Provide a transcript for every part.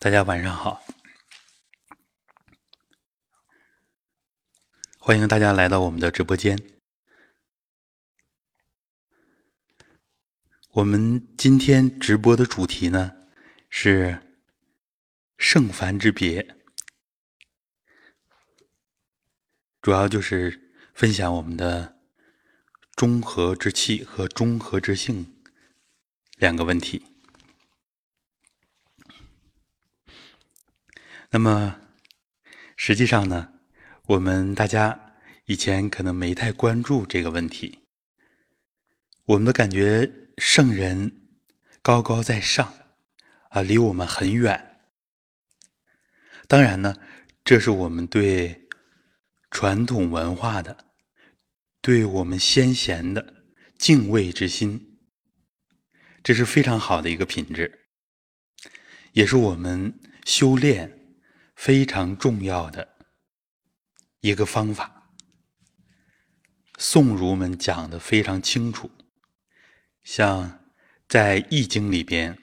大家晚上好，欢迎大家来到我们的直播间。我们今天直播的主题呢是圣凡之别，主要就是分享我们的中和之气和中和之性两个问题。那么，实际上呢，我们大家以前可能没太关注这个问题。我们的感觉，圣人高高在上，啊，离我们很远。当然呢，这是我们对传统文化的、对我们先贤的敬畏之心，这是非常好的一个品质，也是我们修炼。非常重要的一个方法，宋儒们讲的非常清楚。像在《易经》里边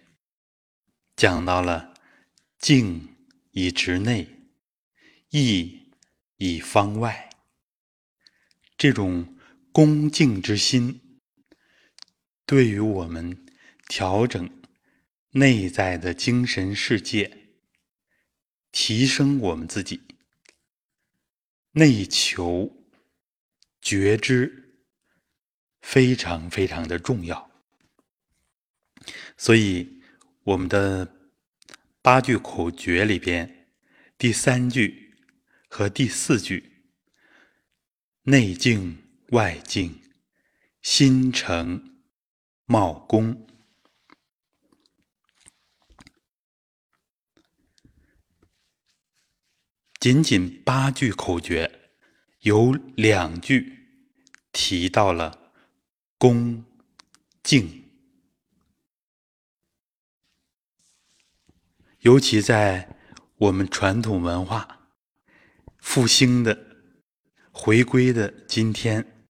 讲到了“静以直内，义以方外”，这种恭敬之心，对于我们调整内在的精神世界。提升我们自己，内求觉知非常非常的重要。所以，我们的八句口诀里边，第三句和第四句“内静外静，心诚貌恭”。仅仅八句口诀，有两句提到了恭敬，尤其在我们传统文化复兴的、回归的今天，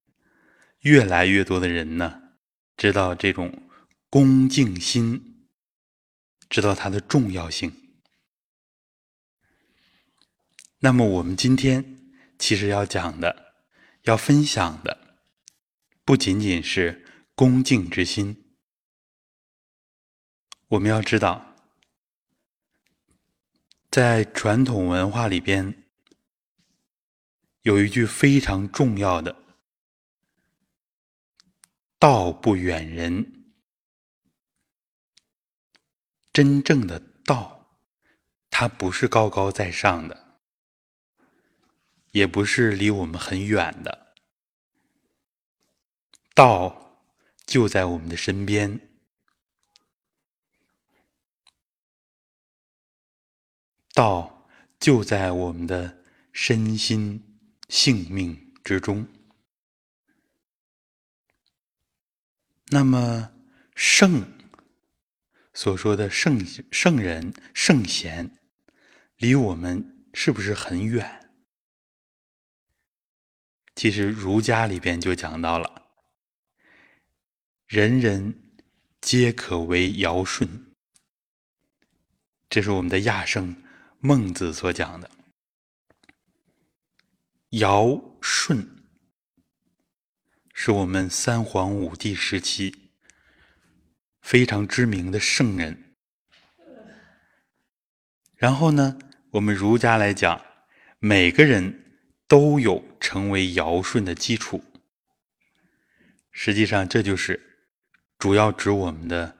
越来越多的人呢，知道这种恭敬心，知道它的重要性。那么，我们今天其实要讲的、要分享的，不仅仅是恭敬之心。我们要知道，在传统文化里边，有一句非常重要的“道不远人”。真正的道，它不是高高在上的。也不是离我们很远的，道就在我们的身边，道就在我们的身心性命之中。那么，圣所说的圣圣人圣贤，离我们是不是很远？其实儒家里边就讲到了，人人皆可为尧舜，这是我们的亚圣孟子所讲的。尧舜是我们三皇五帝时期非常知名的圣人。然后呢，我们儒家来讲，每个人。都有成为尧舜的基础。实际上，这就是主要指我们的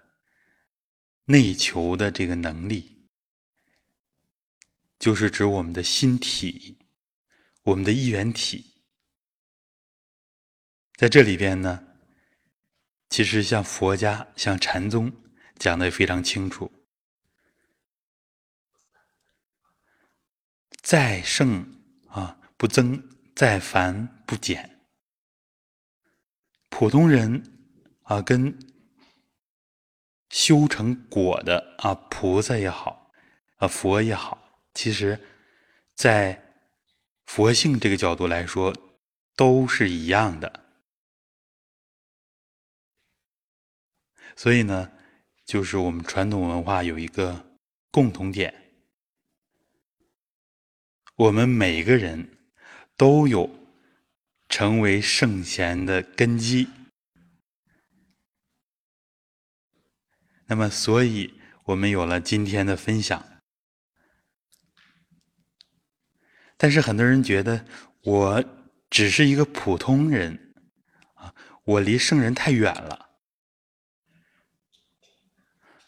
内求的这个能力，就是指我们的心体，我们的一元体。在这里边呢，其实像佛家、像禅宗讲的也非常清楚，在圣啊。不增，再凡不减。普通人啊，跟修成果的啊，菩萨也好，啊佛也好，其实，在佛性这个角度来说，都是一样的。所以呢，就是我们传统文化有一个共同点，我们每个人都有成为圣贤的根基。那么，所以我们有了今天的分享。但是，很多人觉得我只是一个普通人啊，我离圣人太远了。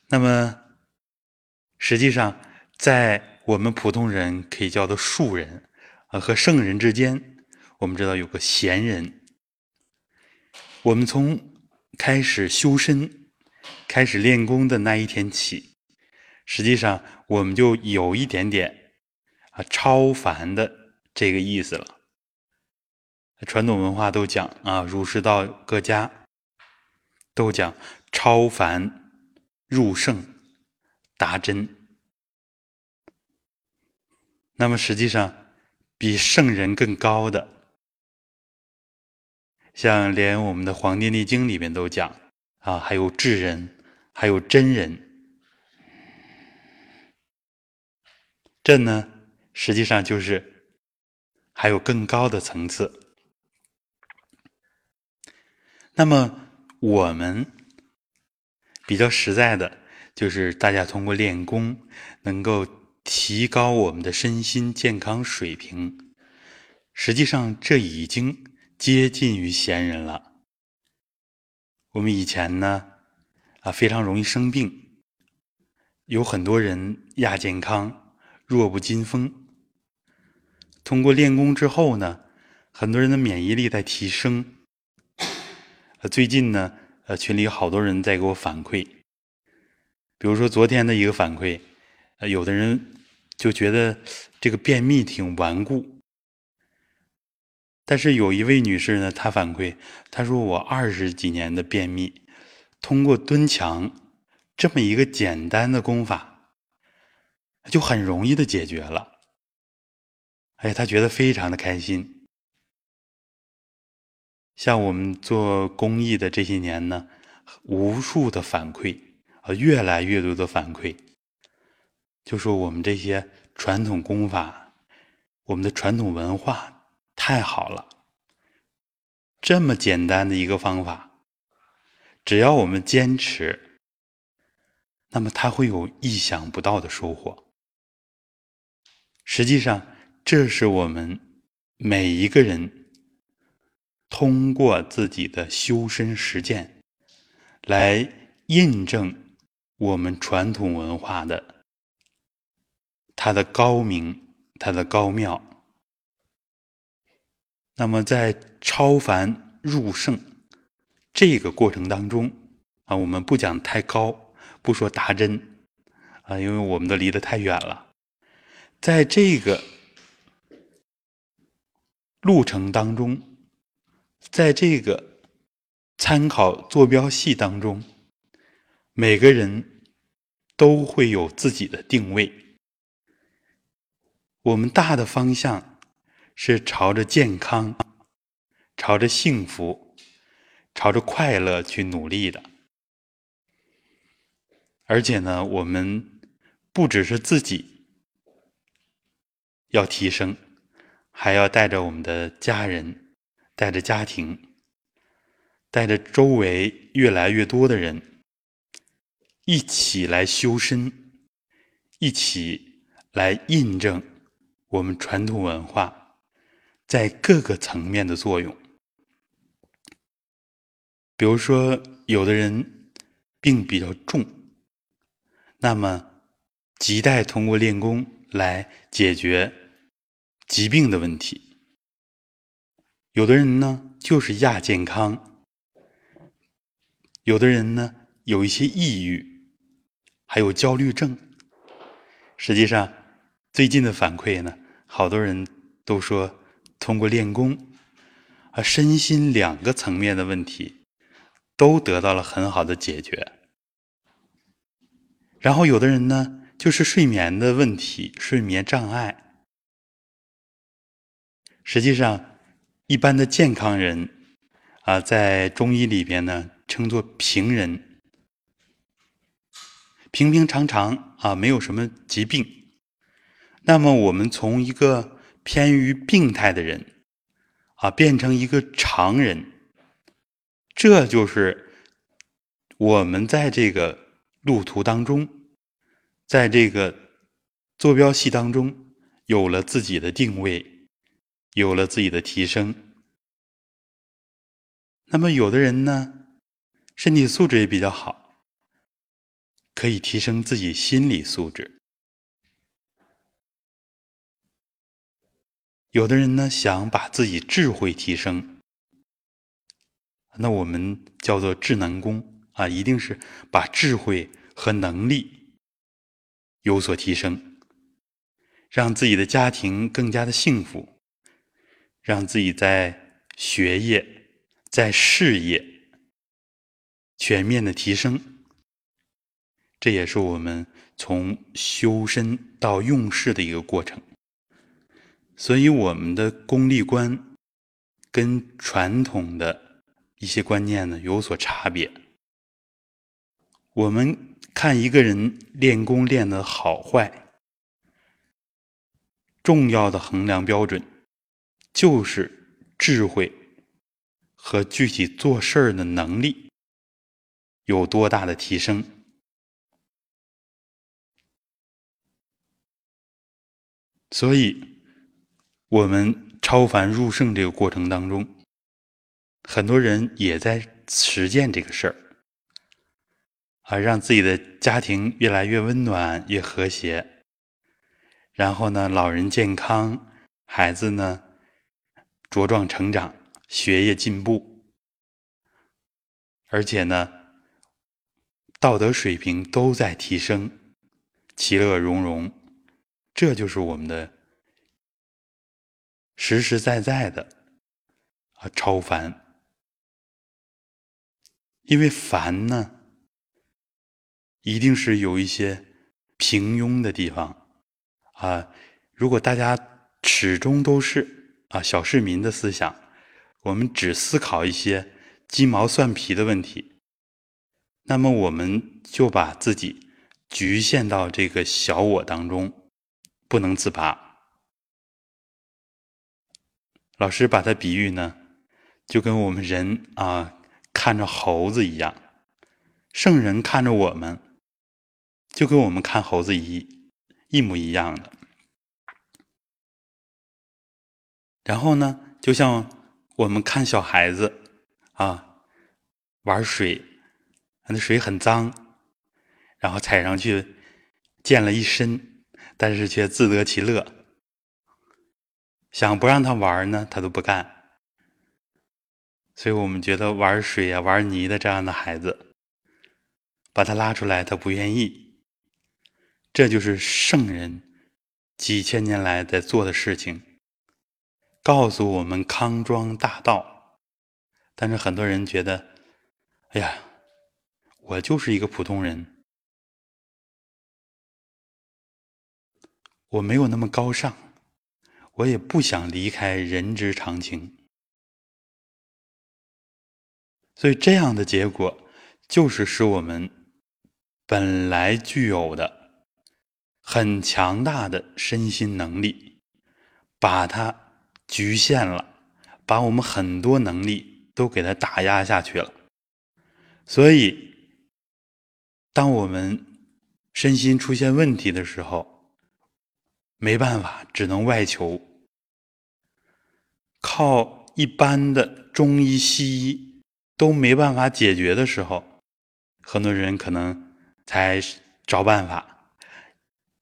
那么，实际上，在我们普通人可以叫做庶人啊和圣人之间，我们知道有个贤人。我们从开始修身、开始练功的那一天起，实际上我们就有一点点啊超凡的这个意思了。传统文化都讲啊，儒释道各家都讲超凡。入圣达真，那么实际上比圣人更高的，像连我们的《黄帝内经》里面都讲啊，还有智人，还有真人，这呢实际上就是还有更高的层次。那么我们。比较实在的，就是大家通过练功，能够提高我们的身心健康水平。实际上，这已经接近于闲人了。我们以前呢，啊，非常容易生病，有很多人亚健康、弱不禁风。通过练功之后呢，很多人的免疫力在提升。呃，最近呢。呃，群里好多人在给我反馈，比如说昨天的一个反馈，呃，有的人就觉得这个便秘挺顽固，但是有一位女士呢，她反馈，她说我二十几年的便秘，通过蹲墙这么一个简单的功法，就很容易的解决了，哎，她觉得非常的开心。像我们做公益的这些年呢，无数的反馈啊，越来越多的反馈，就说我们这些传统功法，我们的传统文化太好了。这么简单的一个方法，只要我们坚持，那么它会有意想不到的收获。实际上，这是我们每一个人。通过自己的修身实践，来印证我们传统文化的它的高明、它的高妙。那么，在超凡入圣这个过程当中啊，我们不讲太高，不说达真啊，因为我们都离得太远了。在这个路程当中。在这个参考坐标系当中，每个人都会有自己的定位。我们大的方向是朝着健康、朝着幸福、朝着快乐去努力的。而且呢，我们不只是自己要提升，还要带着我们的家人。带着家庭，带着周围越来越多的人，一起来修身，一起来印证我们传统文化在各个层面的作用。比如说，有的人病比较重，那么亟待通过练功来解决疾病的问题。有的人呢就是亚健康，有的人呢有一些抑郁，还有焦虑症。实际上，最近的反馈呢，好多人都说通过练功，啊，身心两个层面的问题都得到了很好的解决。然后有的人呢就是睡眠的问题，睡眠障碍。实际上。一般的健康人，啊，在中医里边呢，称作平人，平平常常啊，没有什么疾病。那么，我们从一个偏于病态的人，啊，变成一个常人，这就是我们在这个路途当中，在这个坐标系当中有了自己的定位，有了自己的提升。那么，有的人呢，身体素质也比较好，可以提升自己心理素质。有的人呢想把自己智慧提升，那我们叫做智能功啊，一定是把智慧和能力有所提升，让自己的家庭更加的幸福，让自己在学业、在事业全面的提升，这也是我们从修身到用事的一个过程。所以，我们的功利观跟传统的一些观念呢有所差别。我们看一个人练功练的好坏，重要的衡量标准就是智慧和具体做事儿的能力有多大的提升。所以。我们超凡入圣这个过程当中，很多人也在实践这个事儿，啊，让自己的家庭越来越温暖、越和谐。然后呢，老人健康，孩子呢茁壮成长，学业进步，而且呢，道德水平都在提升，其乐融融。这就是我们的。实实在在的啊，超凡。因为凡呢，一定是有一些平庸的地方啊。如果大家始终都是啊小市民的思想，我们只思考一些鸡毛蒜皮的问题，那么我们就把自己局限到这个小我当中，不能自拔。老师把它比喻呢，就跟我们人啊看着猴子一样，圣人看着我们，就跟我们看猴子一一模一样的。然后呢，就像我们看小孩子啊玩水，那水很脏，然后踩上去溅了一身，但是却自得其乐。想不让他玩呢，他都不干。所以我们觉得玩水啊、玩泥的这样的孩子，把他拉出来，他不愿意。这就是圣人几千年来在做的事情，告诉我们康庄大道。但是很多人觉得，哎呀，我就是一个普通人，我没有那么高尚。我也不想离开人之常情，所以这样的结果就是使我们本来具有的很强大的身心能力，把它局限了，把我们很多能力都给它打压下去了。所以，当我们身心出现问题的时候，没办法，只能外求。靠一般的中医西医都没办法解决的时候，很多人可能才找办法。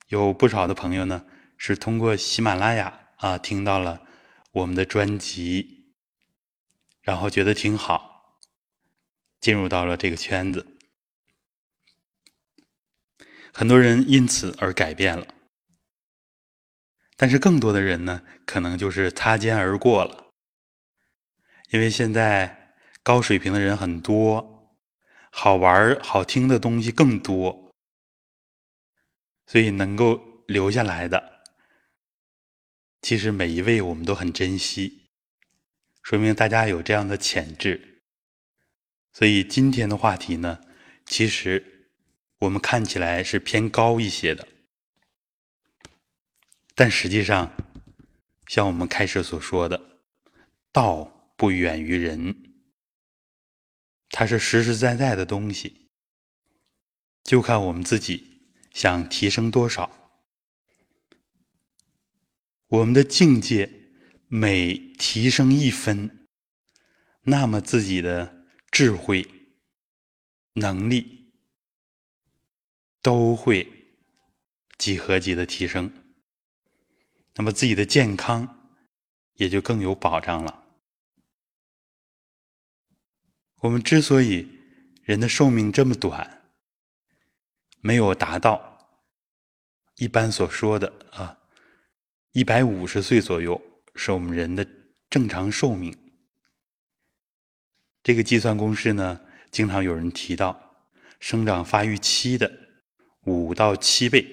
有不少的朋友呢，是通过喜马拉雅啊听到了我们的专辑，然后觉得挺好，进入到了这个圈子。很多人因此而改变了。但是更多的人呢，可能就是擦肩而过了，因为现在高水平的人很多，好玩好听的东西更多，所以能够留下来的，其实每一位我们都很珍惜，说明大家有这样的潜质。所以今天的话题呢，其实我们看起来是偏高一些的。但实际上，像我们开始所说的，道不远于人，它是实实在在的东西，就看我们自己想提升多少。我们的境界每提升一分，那么自己的智慧、能力都会。几何级的提升，那么自己的健康也就更有保障了。我们之所以人的寿命这么短，没有达到一般所说的啊一百五十岁左右是我们人的正常寿命。这个计算公式呢，经常有人提到，生长发育期的五到七倍。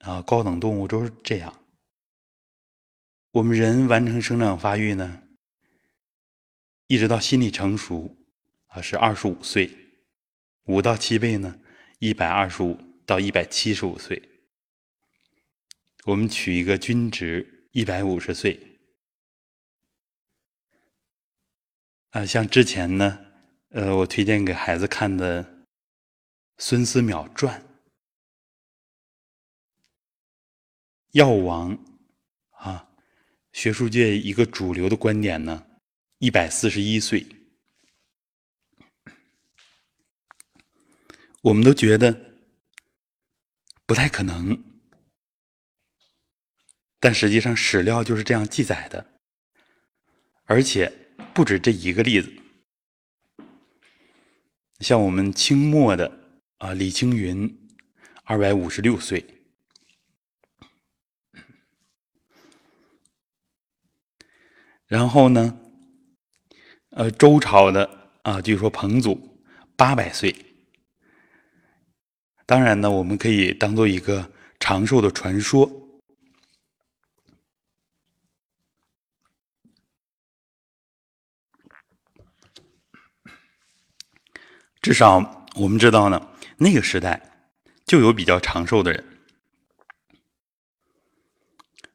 啊，高等动物都是这样。我们人完成生长发育呢，一直到心理成熟啊，是二十五岁，五到七倍呢，一百二十五到一百七十五岁。我们取一个均值，一百五十岁。啊，像之前呢，呃，我推荐给孩子看的《孙思邈传》。药王，学术界一个主流的观点呢，一百四十一岁，我们都觉得不太可能，但实际上史料就是这样记载的，而且不止这一个例子，像我们清末的啊李青云，二百五十六岁。然后呢，呃，周朝的啊，据说彭祖八百岁。当然呢，我们可以当做一个长寿的传说。至少我们知道呢，那个时代就有比较长寿的人。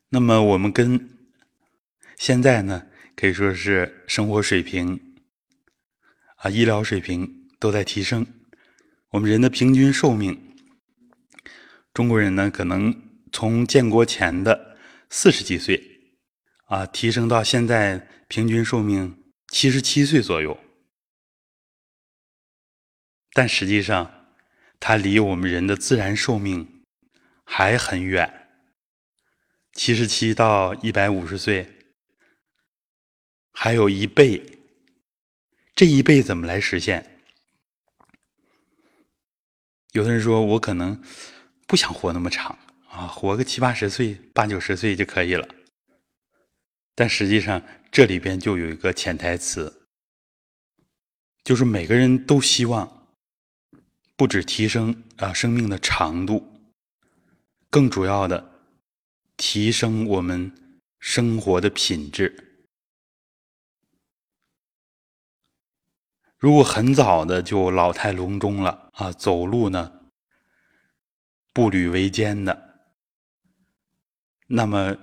那么我们跟。现在呢，可以说是生活水平啊，医疗水平都在提升。我们人的平均寿命，中国人呢可能从建国前的四十几岁啊，提升到现在平均寿命七十七岁左右。但实际上，它离我们人的自然寿命还很远，七十七到一百五十岁。还有一倍，这一倍怎么来实现？有的人说我可能不想活那么长啊，活个七八十岁、八九十岁就可以了。但实际上，这里边就有一个潜台词，就是每个人都希望不止提升啊生命的长度，更主要的提升我们生活的品质。如果很早的就老态龙钟了啊，走路呢步履维艰的，那么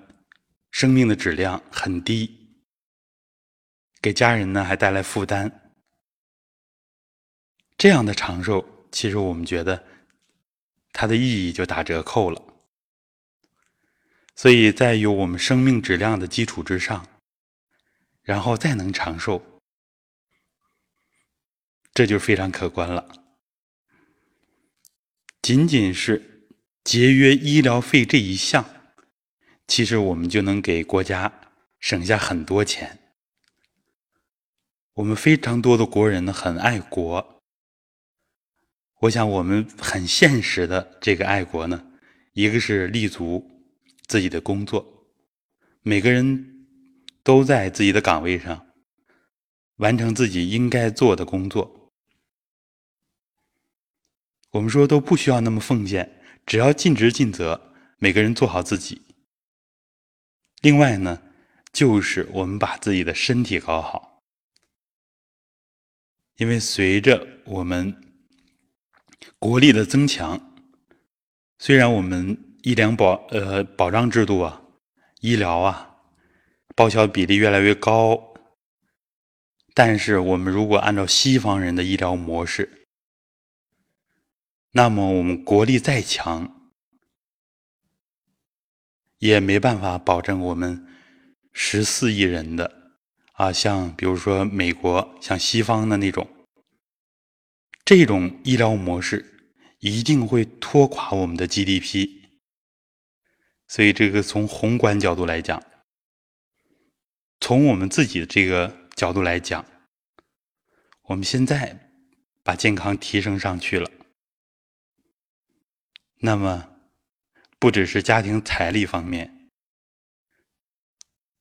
生命的质量很低，给家人呢还带来负担。这样的长寿，其实我们觉得它的意义就打折扣了。所以在有我们生命质量的基础之上，然后再能长寿。这就非常可观了。仅仅是节约医疗费这一项，其实我们就能给国家省下很多钱。我们非常多的国人呢，很爱国。我想，我们很现实的这个爱国呢，一个是立足自己的工作，每个人都在自己的岗位上完成自己应该做的工作。我们说都不需要那么奉献，只要尽职尽责，每个人做好自己。另外呢，就是我们把自己的身体搞好，因为随着我们国力的增强，虽然我们医疗保呃保障制度啊、医疗啊报销比例越来越高。但是，我们如果按照西方人的医疗模式，那么我们国力再强，也没办法保证我们十四亿人的啊，像比如说美国，像西方的那种这种医疗模式，一定会拖垮我们的 GDP。所以，这个从宏观角度来讲，从我们自己的这个角度来讲，我们现在把健康提升上去了，那么不只是家庭财力方面，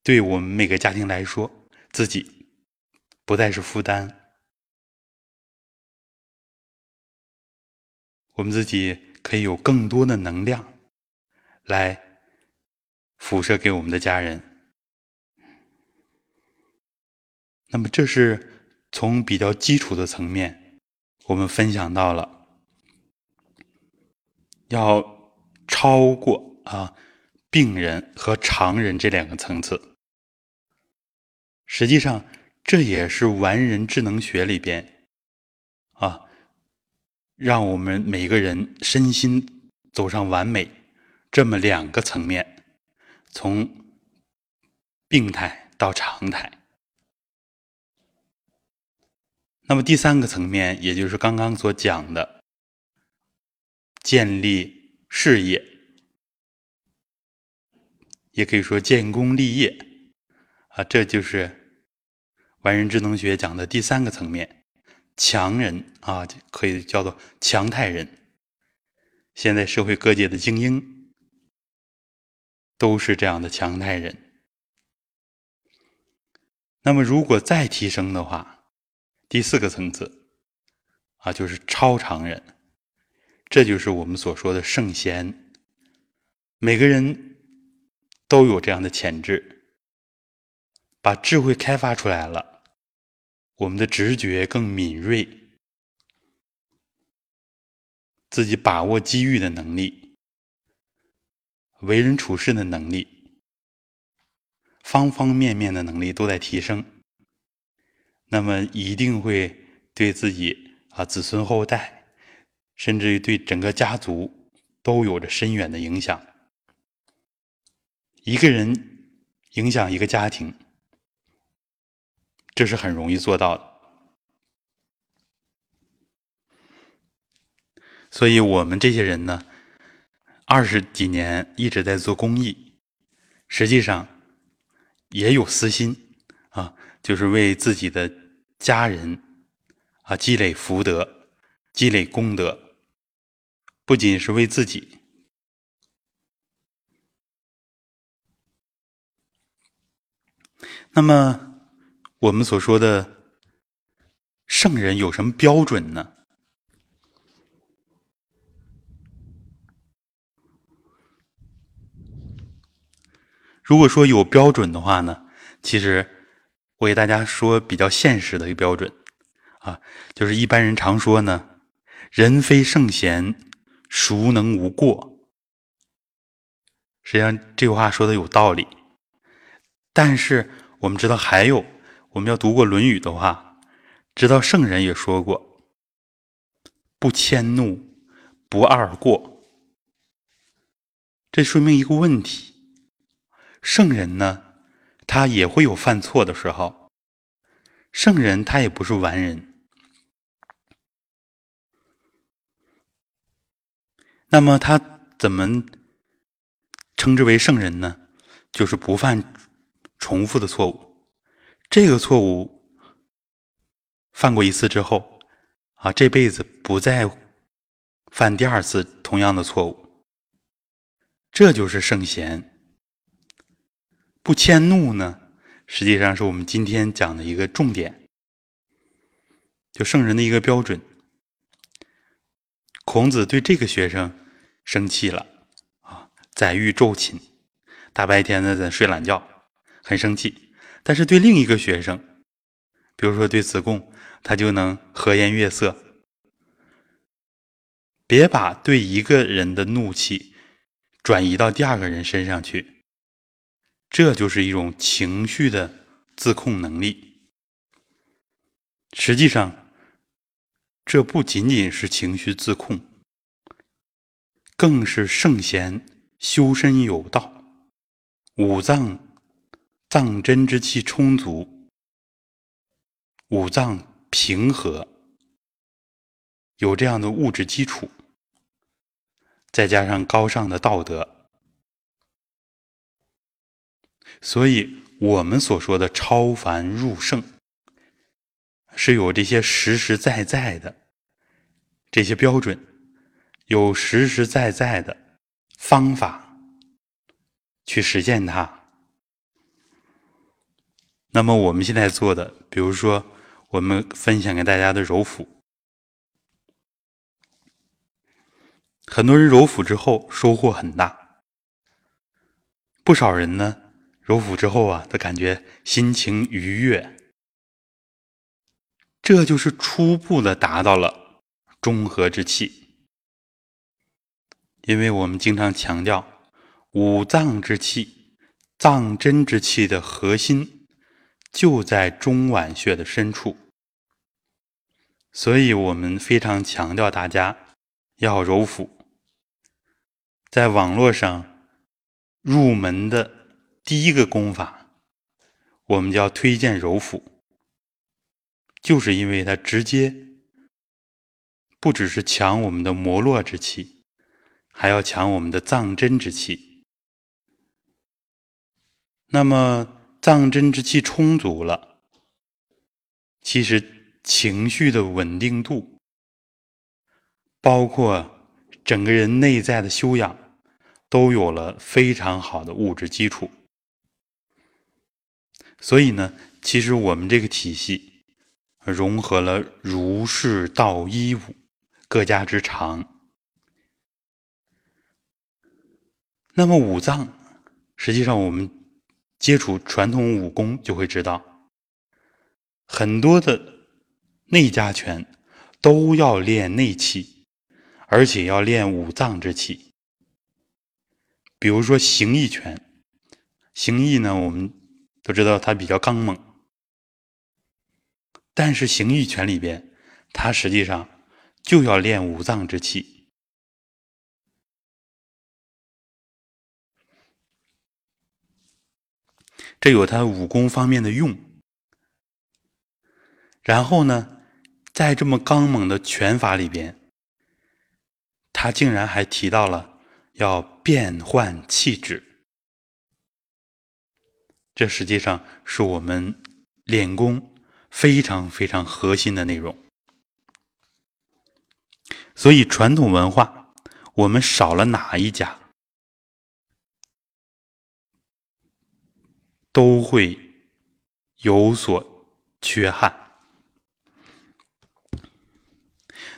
对我们每个家庭来说，自己不再是负担，我们自己可以有更多的能量来。辐射给我们的家人。那么，这是从比较基础的层面，我们分享到了要超过啊病人和常人这两个层次。实际上，这也是完人智能学里边啊，让我们每个人身心走上完美这么两个层面。从病态到常态，那么第三个层面，也就是刚刚所讲的建立事业，也可以说建功立业啊，这就是完人智能学讲的第三个层面，强人啊，可以叫做强态人。现在社会各界的精英。都是这样的强态人。那么，如果再提升的话，第四个层次啊，就是超常人。这就是我们所说的圣贤。每个人都有这样的潜质，把智慧开发出来了，我们的直觉更敏锐，自己把握机遇的能力。为人处事的能力，方方面面的能力都在提升，那么一定会对自己啊子孙后代，甚至于对整个家族都有着深远的影响。一个人影响一个家庭，这是很容易做到的。所以我们这些人呢。二十几年一直在做公益，实际上也有私心啊，就是为自己的家人啊积累福德、积累功德，不仅是为自己。那么我们所说的圣人有什么标准呢？如果说有标准的话呢，其实我给大家说比较现实的一个标准啊，就是一般人常说呢，“人非圣贤，孰能无过？”实际上这句话说的有道理，但是我们知道还有，我们要读过《论语》的话，知道圣人也说过：“不迁怒，不贰过。”这说明一个问题。圣人呢，他也会有犯错的时候。圣人他也不是完人。那么他怎么称之为圣人呢？就是不犯重复的错误。这个错误犯过一次之后，啊，这辈子不再犯第二次同样的错误。这就是圣贤。不迁怒呢，实际上是我们今天讲的一个重点，就圣人的一个标准。孔子对这个学生生气了啊，宰予昼寝，大白天的在睡懒觉，很生气。但是对另一个学生，比如说对子贡，他就能和颜悦色。别把对一个人的怒气转移到第二个人身上去。这就是一种情绪的自控能力。实际上，这不仅仅是情绪自控，更是圣贤修身有道，五脏脏真之气充足，五脏平和，有这样的物质基础，再加上高尚的道德，所以我们所说的超凡入圣。是有这些实实在在的这些标准，有实实在在的方法去实现它。那么我们现在做的，比如说我们分享给大家的揉腹，很多人揉腹之后收获很大，不少人呢揉腹之后啊，都感觉心情愉悦。这就是初步的达到了中和之气，因为我们经常强调五脏之气、脏真之气的核心就在中脘穴的深处，所以我们非常强调大家要揉腹。在网络上入门的第一个功法，我们就要推荐揉腹。就是因为它直接不只是强我们的摩络之气，还要强我们的藏真之气。那么藏真之气充足了，其实情绪的稳定度，包括整个人内在的修养，都有了非常好的物质基础。所以呢，其实我们这个体系。融合了儒释道一武各家之长。那么五脏，实际上我们接触传统武功就会知道，很多的内家拳都要练内气，而且要练五脏之气。比如说形意拳，形意呢，我们都知道它比较刚猛。但是形意拳里边，它实际上就要练五脏之气，这有他武功方面的用。然后呢，在这么刚猛的拳法里边，他竟然还提到了要变换气质，这实际上是我们练功。非常非常核心的内容，所以传统文化我们少了哪一家，都会有所缺憾。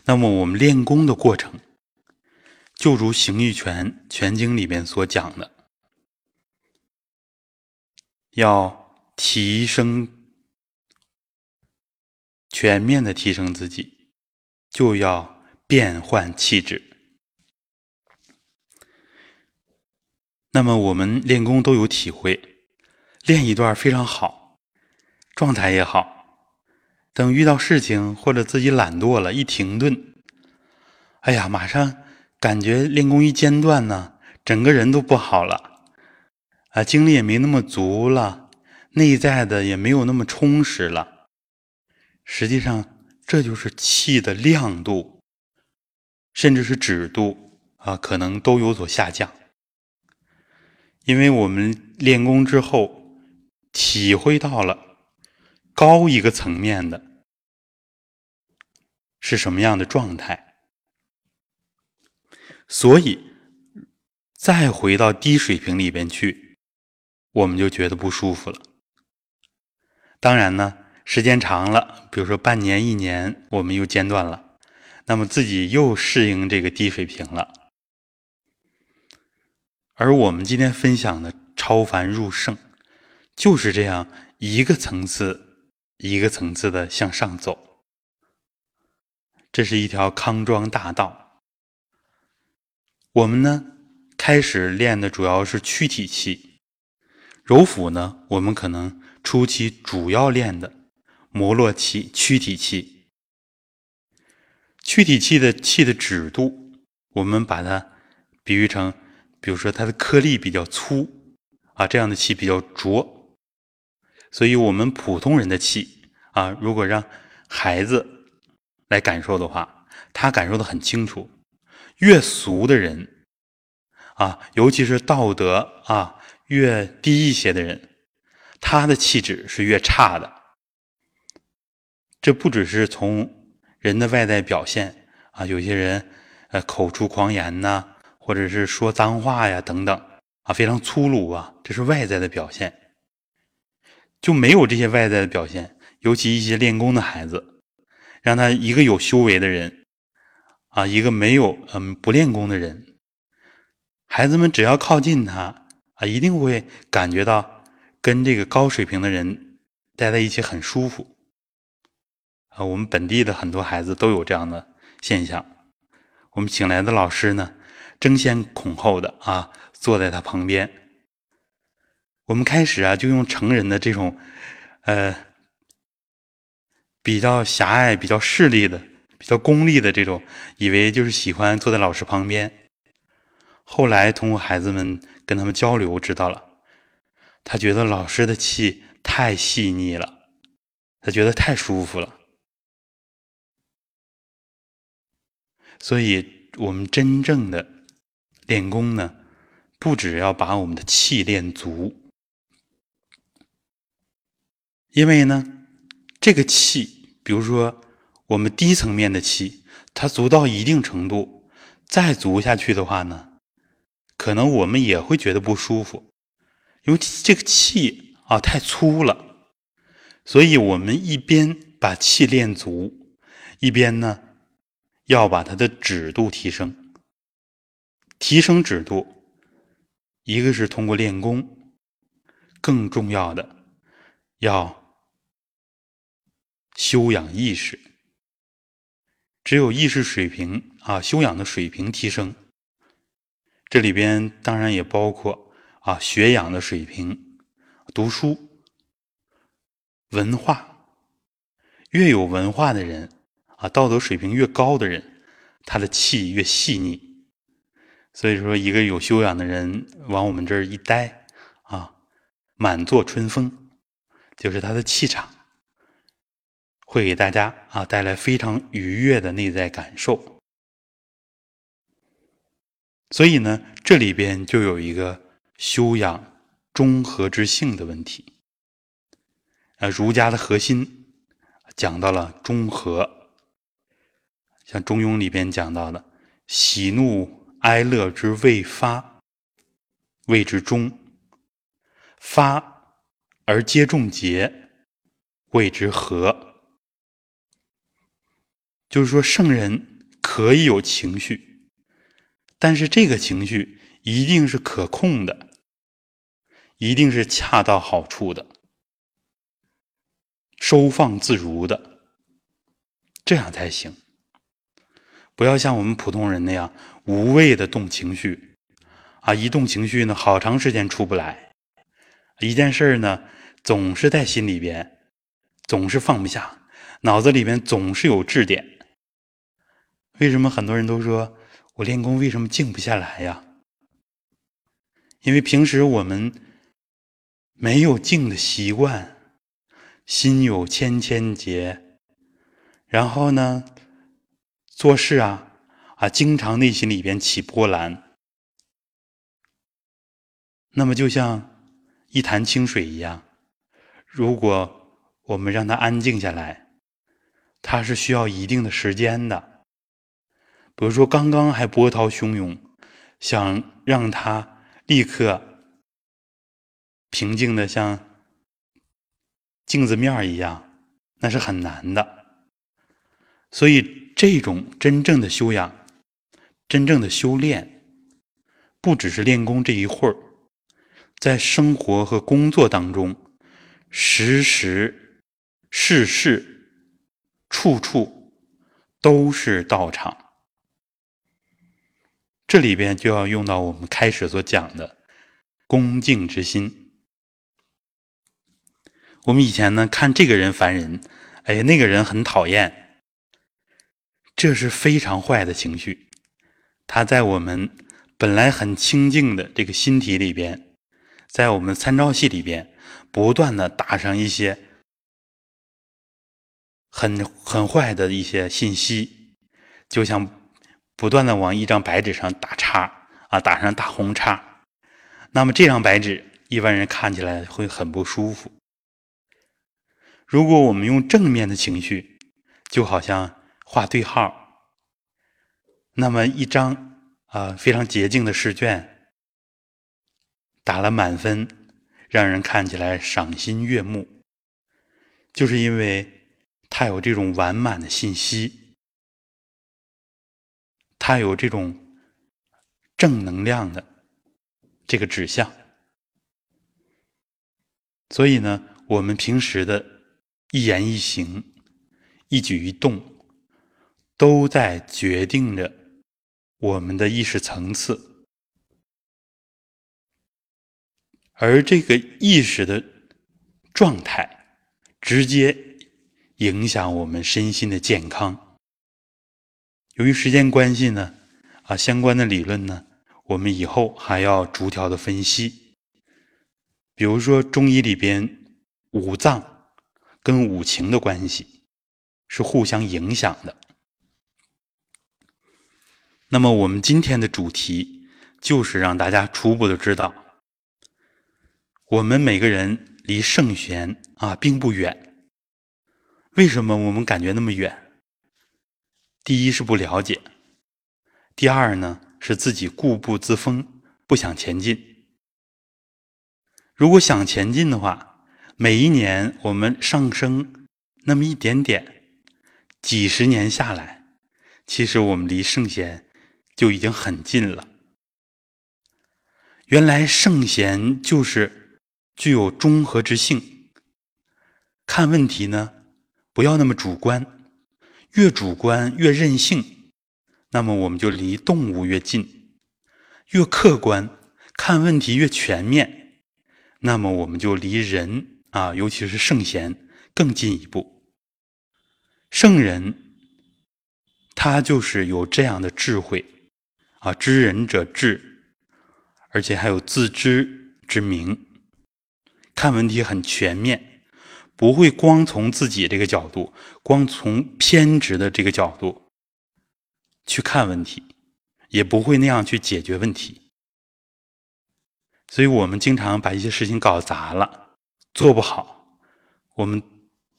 那么我们练功的过程，就如《形意拳拳经》里面所讲的，要提升。全面的提升自己，就要变换气质。那么我们练功都有体会，练一段非常好，状态也好，等遇到事情或者自己懒惰了，一停顿，哎呀，马上感觉练功一间断呢，整个人都不好了，啊，精力也没那么足了，内在的也没有那么充实了。实际上，这就是气的亮度，甚至是指度啊，可能都有所下降。因为我们练功之后，体会到了高一个层面的是什么样的状态，所以再回到低水平里边去，我们就觉得不舒服了。当然呢。时间长了，比如说半年、一年，我们又间断了，那么自己又适应这个低水平了。而我们今天分享的超凡入圣，就是这样一个层次一个层次的向上走。这是一条康庄大道。我们呢，开始练的主要是躯体气，揉腹呢，我们可能初期主要练的摩洛气、躯体气。躯体气的气的指度，我们把它比喻成，比如说它的颗粒比较粗啊，这样的气比较浊。所以，我们普通人的气啊，如果让孩子来感受的话，他感受的很清楚。越俗的人啊，尤其是道德啊。越低一些的人，他的气质是越差的。这不只是从人的外在表现啊，有些人呃口出狂言呐，或者是说脏话呀等等啊，非常粗鲁啊，这是外在的表现。就没有这些外在的表现，尤其一些练功的孩子，让他一个有修为的人啊，一个没有嗯不练功的人，孩子们只要靠近他。啊，一定会感觉到跟这个高水平的人待在一起很舒服。啊，我们本地的很多孩子都有这样的现象。我们请来的老师呢，争先恐后的啊，坐在他旁边。我们开始啊，就用成人的这种呃比较狭隘、比较势利的、比较功利的这种，以为就是喜欢坐在老师旁边。后来通过孩子们。跟他们交流，知道了，他觉得老师的气太细腻了，他觉得太舒服了。所以，我们真正的练功呢，不只要把我们的气练足，因为呢，这个气，比如说我们低层面的气，它足到一定程度，再足下去的话呢。可能我们也会觉得不舒服，因为这个气啊太粗了，所以我们一边把气练足，一边呢要把它的指度提升。提升指度，一个是通过练功，更重要的要修养意识。只有意识水平啊，修养的水平提升。这里边当然也包括啊学养的水平，读书、文化，越有文化的人啊，道德水平越高的人，他的气越细腻。所以说，一个有修养的人往我们这儿一待啊，满座春风，就是他的气场会给大家啊带来非常愉悦的内在感受。所以呢，这里边就有一个修养中和之性的问题。呃，儒家的核心讲到了中和，像《中庸》里边讲到的“喜怒哀乐之未发，谓之中；发而皆众结，谓之和。”就是说，圣人可以有情绪。但是这个情绪一定是可控的，一定是恰到好处的，收放自如的，这样才行。不要像我们普通人那样无谓的动情绪，啊，一动情绪呢，好长时间出不来。一件事呢，总是在心里边，总是放不下，脑子里边总是有质点。为什么很多人都说？我练功为什么静不下来呀？因为平时我们没有静的习惯，心有千千结，然后呢，做事啊啊，经常内心里边起波澜。那么就像一潭清水一样，如果我们让它安静下来，它是需要一定的时间的。比如说，刚刚还波涛汹涌，想让他立刻平静的像镜子面一样，那是很难的。所以，这种真正的修养、真正的修炼，不只是练功这一会儿，在生活和工作当中，时时、事事、处处都是道场。这里边就要用到我们开始所讲的恭敬之心。我们以前呢看这个人烦人，哎，那个人很讨厌，这是非常坏的情绪。它在我们本来很清净的这个心体里边，在我们参照系里边，不断的打上一些很很坏的一些信息，就像不断的往一张白纸上打叉啊，打上大红叉。那么这张白纸，一般人看起来会很不舒服。如果我们用正面的情绪，就好像画对号，那么一张啊非常洁净的试卷，打了满分，让人看起来赏心悦目，就是因为它有这种完满的信息，它有这种正能量的这个指向，所以呢，我们平时的。一言一行，一举一动，都在决定着我们的意识层次，而这个意识的状态，直接影响我们身心的健康。由于时间关系呢，啊，相关的理论呢，我们以后还要逐条的分析。比如说中医里边五脏。跟五情的关系是互相影响的。那么，我们今天的主题就是让大家初步的知道，我们每个人离圣贤啊并不远。为什么我们感觉那么远？第一是不了解，第二呢是自己固步自封，不想前进。如果想前进的话，每一年我们上升那么一点点，几十年下来，其实我们离圣贤就已经很近了。原来圣贤就是具有中和之性，看问题呢不要那么主观，越主观越任性，那么我们就离动物越近；越客观看问题越全面，那么我们就离人。啊，尤其是圣贤更进一步。圣人他就是有这样的智慧啊，知人者智，而且还有自知之明，看问题很全面，不会光从自己这个角度，光从偏执的这个角度去看问题，也不会那样去解决问题。所以我们经常把一些事情搞砸了。做不好，我们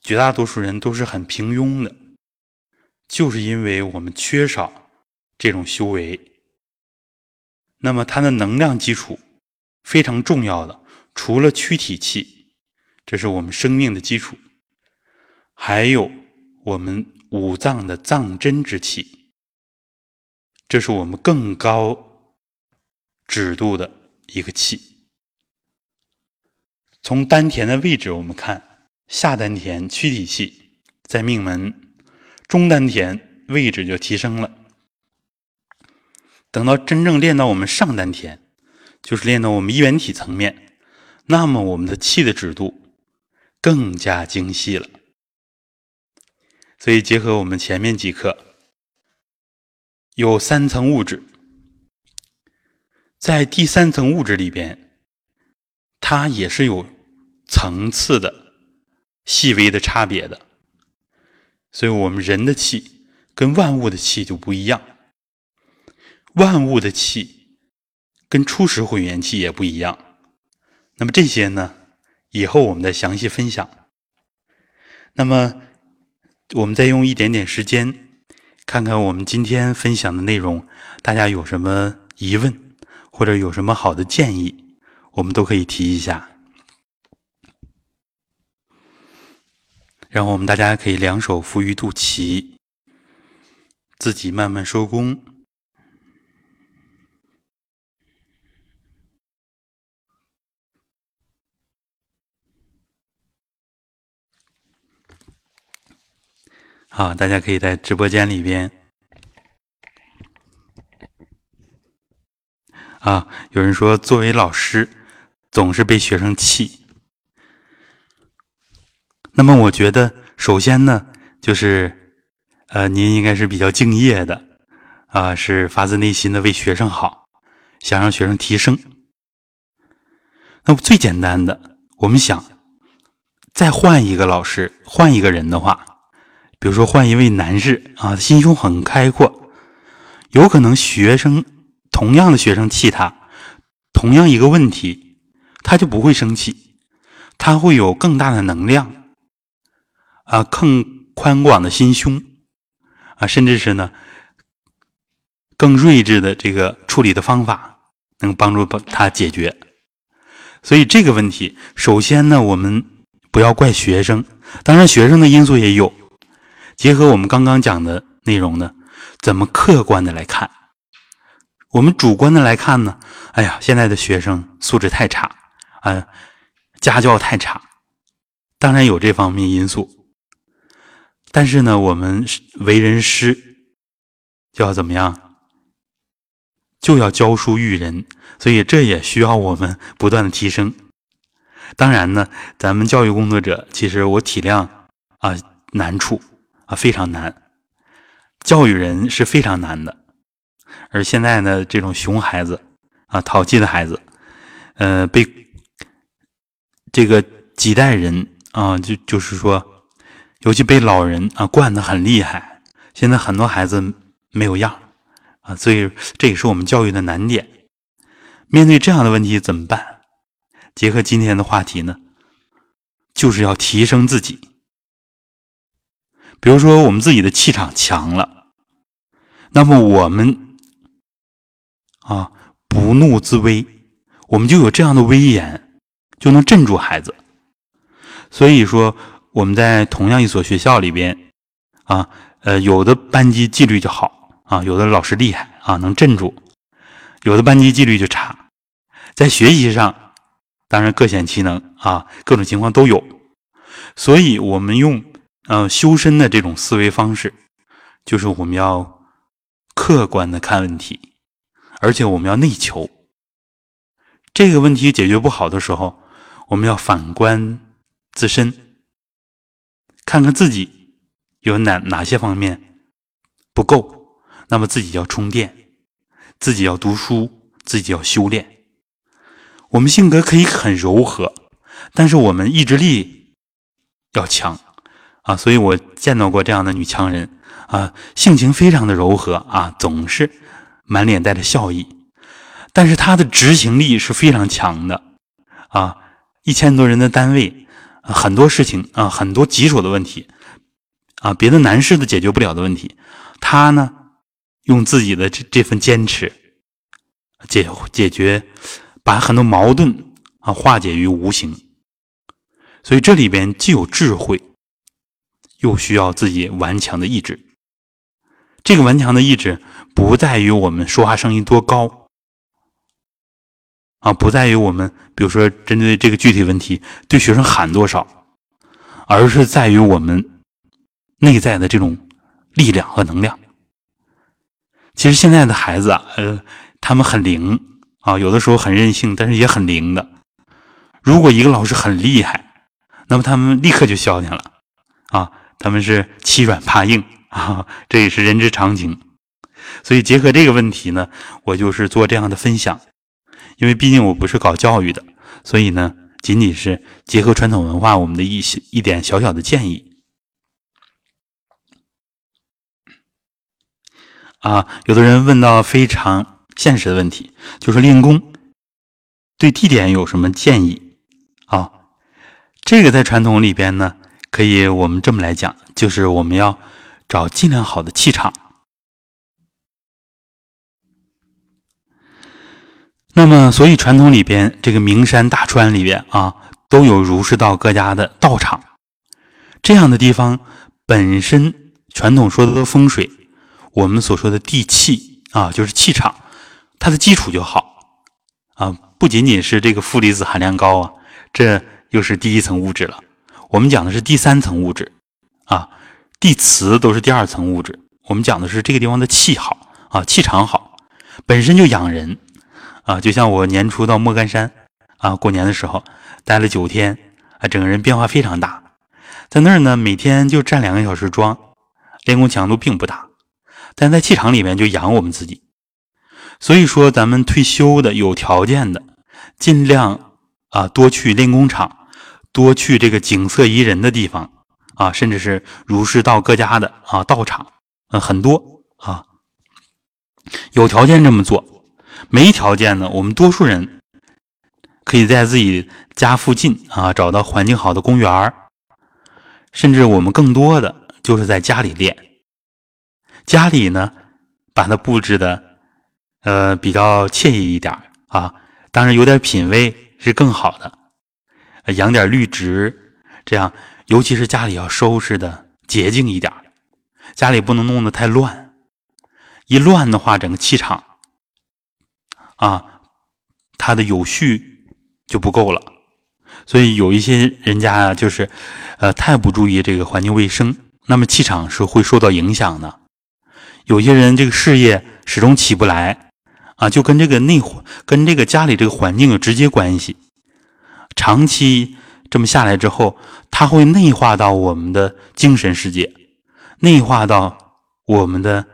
绝大多数人都是很平庸的，就是因为我们缺少这种修为。那么它的能量基础非常重要的，除了躯体气，这是我们生命的基础，还有我们五脏的脏真之气，这是我们更高指度的一个气。从丹田的位置，我们看下丹田躯体气在命门，中丹田位置就提升了。等到真正练到我们上丹田，就是练到我们一元体层面，那么我们的气的指度更加精细了。所以结合我们前面几课，有三层物质，在第三层物质里边，它也是有。层次的细微的差别的，所以我们人的气跟万物的气就不一样，万物的气跟初始混元气也不一样。那么这些呢，以后我们再详细分享。那么我们再用一点点时间，看看我们今天分享的内容，大家有什么疑问或者有什么好的建议，我们都可以提一下。然后我们大家可以两手扶于肚脐，自己慢慢收功。好，大家可以在直播间里边。啊，有人说作为老师总是被学生气。那么我觉得，首先呢，就是呃，您应该是比较敬业的啊，是发自内心的为学生好，想让学生提升。那么最简单的，我们想再换一个老师，换一个人的话，比如说换一位男士啊，心胸很开阔，有可能学生同样的学生气他，同样一个问题，他就不会生气，他会有更大的能量啊，更宽广的心胸啊，甚至是呢更睿智的这个处理的方法，能帮助他解决。所以这个问题，首先呢，我们不要怪学生，当然学生的因素也有。结合我们刚刚讲的内容呢，怎么客观的来看？我们主观的来看呢？哎呀，现在的学生素质太差啊，家教太差，当然有这方面因素。但是呢，我们为人师就要怎么样？就要教书育人，所以这也需要我们不断的提升。当然呢，咱们教育工作者，其实我体谅啊难处啊非常难，教育人是非常难的。而现在呢，这种熊孩子啊，淘气的孩子，呃，被这个几代人啊，就就是说，尤其被老人啊惯得很厉害，现在很多孩子没有样。啊，所以这也是我们教育的难点。面对这样的问题怎么办？结合今天的话题呢，就是要提升自己。比如说，我们自己的气场强了，那么我们啊不怒自威，我们就有这样的威严，就能镇住孩子。所以说，我们在同样一所学校里边啊，呃，有的班级纪律就好。啊，有的老师厉害啊，能镇住；有的班级纪律就差，在学习上当然各显其能啊，各种情况都有。所以，我们用呃修身的这种思维方式，就是我们要客观的看问题，而且我们要内求。这个问题解决不好的时候，我们要反观自身，看看自己有哪哪些方面不够。那么自己要充电，自己要读书，自己要修炼。我们性格可以很柔和，但是我们意志力要强啊！所以我见到过这样的女强人啊，性情非常的柔和啊，总是满脸带着笑意，但是她的执行力是非常强的啊！一千多人的单位，很多事情啊，很多棘手的问题啊，别的男士都解决不了的问题，她呢？用自己的这这份坚持解解决，把很多矛盾啊化解于无形。所以这里边既有智慧，又需要自己顽强的意志。这个顽强的意志不在于我们说话声音多高啊，不在于我们比如说针对这个具体问题对学生喊多少，而是在于我们内在的这种力量和能量。其实现在的孩子啊，呃，他们很灵啊，有的时候很任性，但是也很灵的。如果一个老师很厉害，那么他们立刻就消停了啊，他们是欺软怕硬 啊，这也是人之常情。所以结合这个问题呢，我就是做这样的分享，因为毕竟我不是搞教育的，所以呢，仅仅是结合传统文化，我们的一些一点小小的建议。啊，有的人问到非常现实的问题，就是练功对地点有什么建议？啊，这个在传统里边呢，可以我们这么来讲，就是我们要找尽量好的气场。那么，所以传统里边这个名山大川里边啊，都有儒释道各家的道场，这样的地方本身传统说的风水。我们所说的地气啊，就是气场，它的基础就好啊，不仅仅是这个负离子含量高啊，这又是第一层物质了。我们讲的是第三层物质啊，地磁都是第二层物质。我们讲的是这个地方的气好啊，气场好，本身就养人啊。就像我年初到莫干山啊，过年的时候待了九天啊，整个人变化非常大。在那儿呢，每天就站两个小时桩，练功强度并不大，但在气场里面就养我们自己。所以说，咱们退休的有条件的，尽量啊多去练功场，多去这个景色宜人的地方啊，甚至是儒释道各家的啊道场，嗯，很多啊。有条件这么做，没条件呢，我们多数人可以在自己家附近啊找到环境好的公园甚至我们更多的就是在家里练。家里呢，把它布置的。呃，比较惬意一点啊，当然有点品味是更好的，养点绿植，这样尤其是家里要收拾的洁净一点，家里不能弄得太乱，一乱的话，整个气场啊，它的有序就不够了，所以有一些人家啊，就是呃太不注意这个环境卫生，那么气场是会受到影响的。有些人这个事业始终起不来。啊，就跟这个内环跟这个家里这个环境有直接关系。长期这么下来之后，它会内化到我们的精神世界，内化到我们的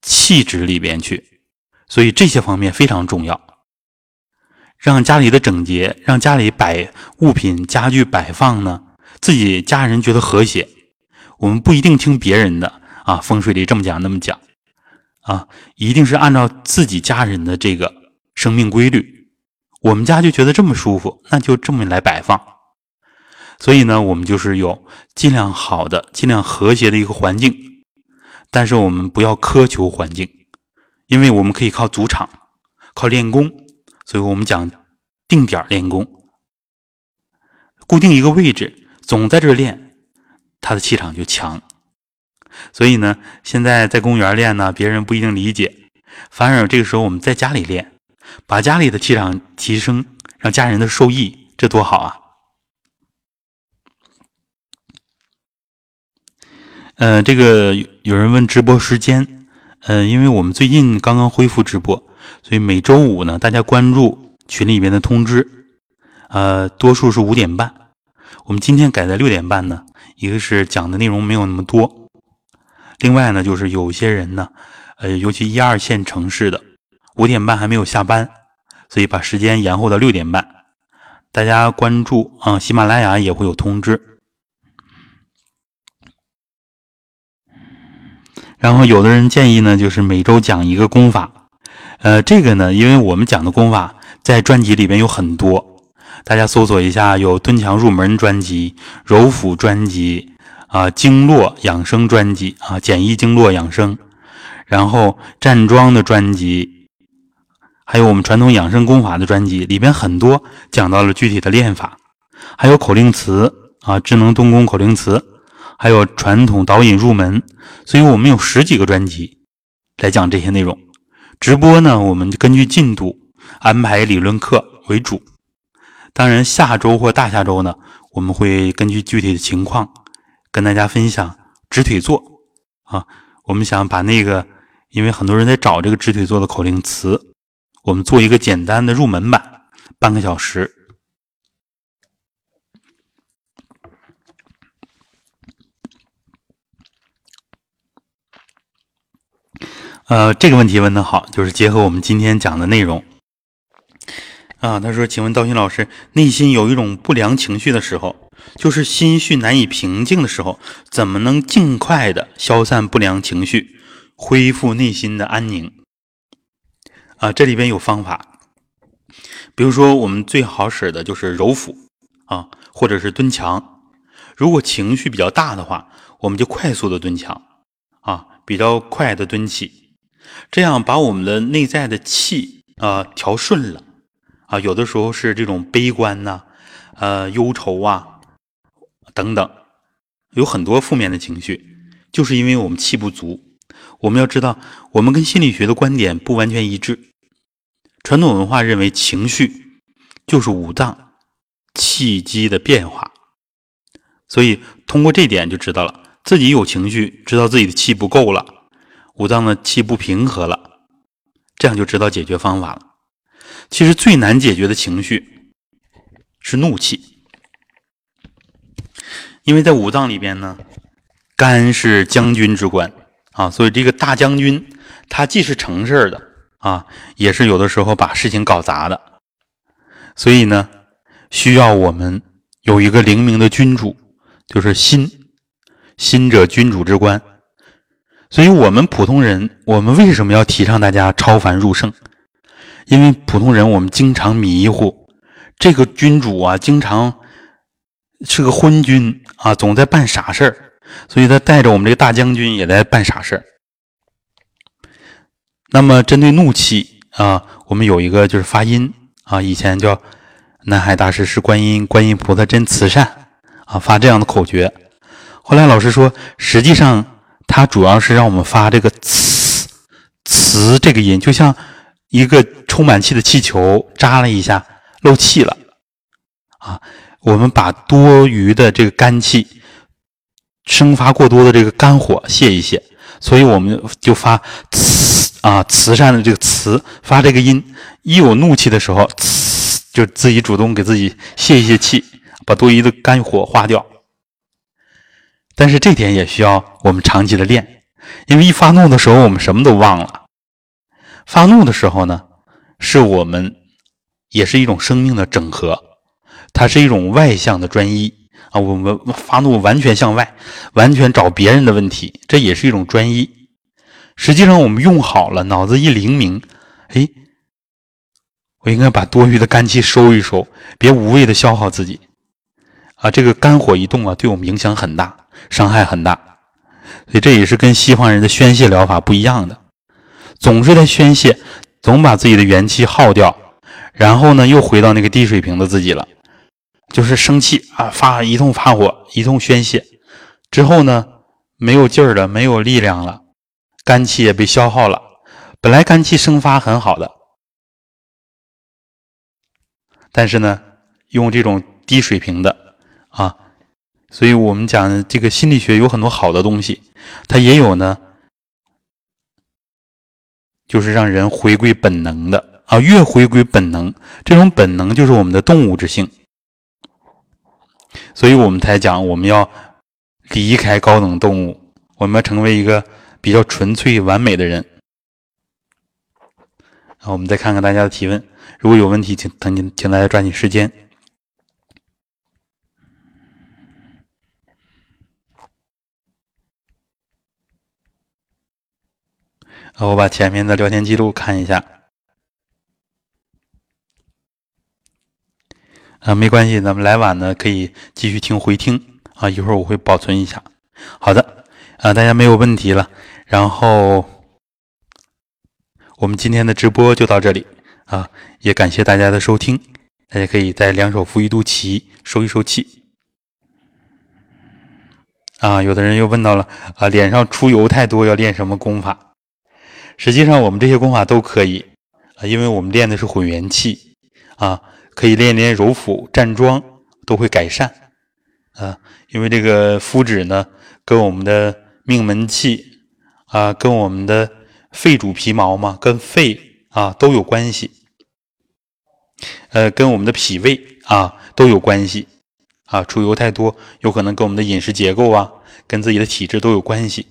气质里边去。所以这些方面非常重要。让家里的整洁，让家里摆物品家具摆放呢，自己家人觉得和谐。我们不一定听别人的啊，风水里这么讲那么讲。啊，一定是按照自己家人的这个生命规律，我们家就觉得这么舒服，那就这么来摆放。所以呢，我们就是有尽量好的、尽量和谐的一个环境，但是我们不要苛求环境，因为我们可以靠主场，靠练功。所以我们讲定点练功，固定一个位置，总在这练，他的气场就强。所以呢，现在在公园练呢，别人不一定理解，反而这个时候我们在家里练，把家里的气场提升，让家人的受益，这多好啊！呃，这个有人问直播时间，呃，因为我们最近刚刚恢复直播，所以每周五呢，大家关注群里面的通知，呃，多数是五点半，我们今天改在六点半呢，一个是讲的内容没有那么多。另外呢，就是有些人呢，呃，尤其一二线城市的五点半还没有下班，所以把时间延后到六点半。大家关注啊，喜马拉雅也会有通知。然后有的人建议呢，就是每周讲一个功法，呃，这个呢，因为我们讲的功法在专辑里边有很多，大家搜索一下，有蹲墙入门专辑、柔腹专辑。啊，经络养生专辑啊，简易经络养生，然后站桩的专辑，还有我们传统养生功法的专辑，里边很多讲到了具体的练法，还有口令词啊，智能动功口令词，还有传统导引入门，所以我们有十几个专辑来讲这些内容。直播呢，我们根据进度安排理论课为主，当然下周或大下周呢，我们会根据具体的情况。跟大家分享直腿坐啊，我们想把那个，因为很多人在找这个直腿坐的口令词，我们做一个简单的入门版，半个小时。呃，这个问题问的好，就是结合我们今天讲的内容啊。他说：“请问道勋老师，内心有一种不良情绪的时候。”就是心绪难以平静的时候，怎么能尽快的消散不良情绪，恢复内心的安宁？啊，这里边有方法，比如说我们最好使的就是揉腹啊，或者是蹲墙。如果情绪比较大的话，我们就快速的蹲墙啊，比较快的蹲起，这样把我们的内在的气啊调顺了啊。有的时候是这种悲观呐，呃，忧愁啊。等等，有很多负面的情绪，就是因为我们气不足。我们要知道，我们跟心理学的观点不完全一致。传统文化认为情绪就是五脏气机的变化，所以通过这点就知道了，自己有情绪，知道自己的气不够了，五脏的气不平和了，这样就知道解决方法了。其实最难解决的情绪是怒气。因为在五脏里边呢，肝是将军之官啊，所以这个大将军他既是成事儿的啊，也是有的时候把事情搞砸的，所以呢，需要我们有一个灵明的君主，就是心，心者君主之官。所以我们普通人，我们为什么要提倡大家超凡入圣？因为普通人我们经常迷糊，这个君主啊，经常。是个昏君啊，总在办傻事儿，所以他带着我们这个大将军也在办傻事儿。那么针对怒气啊，我们有一个就是发音啊，以前叫南海大师是观音，观音菩萨真慈善啊，发这样的口诀。后来老师说，实际上它主要是让我们发这个“呲”“呲”这个音，就像一个充满气的气球扎了一下漏气了啊。我们把多余的这个肝气生发过多的这个肝火泄一泄，所以我们就发呲啊慈善的这个慈发这个音，一有怒气的时候，就自己主动给自己泄一泄气，把多余的肝火化掉。但是这点也需要我们长期的练，因为一发怒的时候，我们什么都忘了。发怒的时候呢，是我们也是一种生命的整合。它是一种外向的专一啊，我们发怒完全向外，完全找别人的问题，这也是一种专一。实际上，我们用好了，脑子一灵明，哎，我应该把多余的肝气收一收，别无谓的消耗自己啊。这个肝火一动啊，对我们影响很大，伤害很大。所以这也是跟西方人的宣泄疗法不一样的，总是在宣泄，总把自己的元气耗掉，然后呢，又回到那个低水平的自己了。就是生气啊，发一通发火，一通宣泄，之后呢，没有劲儿了，没有力量了，肝气也被消耗了。本来肝气生发很好的，但是呢，用这种低水平的啊，所以我们讲这个心理学有很多好的东西，它也有呢，就是让人回归本能的啊，越回归本能，这种本能就是我们的动物之性。所以我们才讲，我们要离开高等动物，我们要成为一个比较纯粹、完美的人。好，我们再看看大家的提问，如果有问题，请请请大家抓紧时间。好，我把前面的聊天记录看一下。啊，没关系，咱们来晚呢可以继续听回听啊，一会儿我会保存一下。好的，啊，大家没有问题了，然后我们今天的直播就到这里啊，也感谢大家的收听，大家可以在两手扶一肚脐，收一收气。啊，有的人又问到了啊，脸上出油太多，要练什么功法？实际上我们这些功法都可以啊，因为我们练的是混元气啊。可以练练揉腹、站桩，都会改善啊。因为这个肤质呢，跟我们的命门气啊，跟我们的肺主皮毛嘛，跟肺啊都有关系。呃，跟我们的脾胃啊都有关系啊。出油太多，有可能跟我们的饮食结构啊，跟自己的体质都有关系。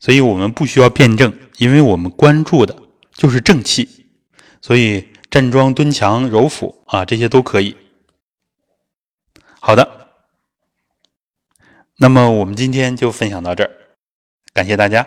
所以我们不需要辩证，因为我们关注的就是正气，所以。站桩、蹲墙、揉腹啊，这些都可以。好的，那么我们今天就分享到这儿，感谢大家。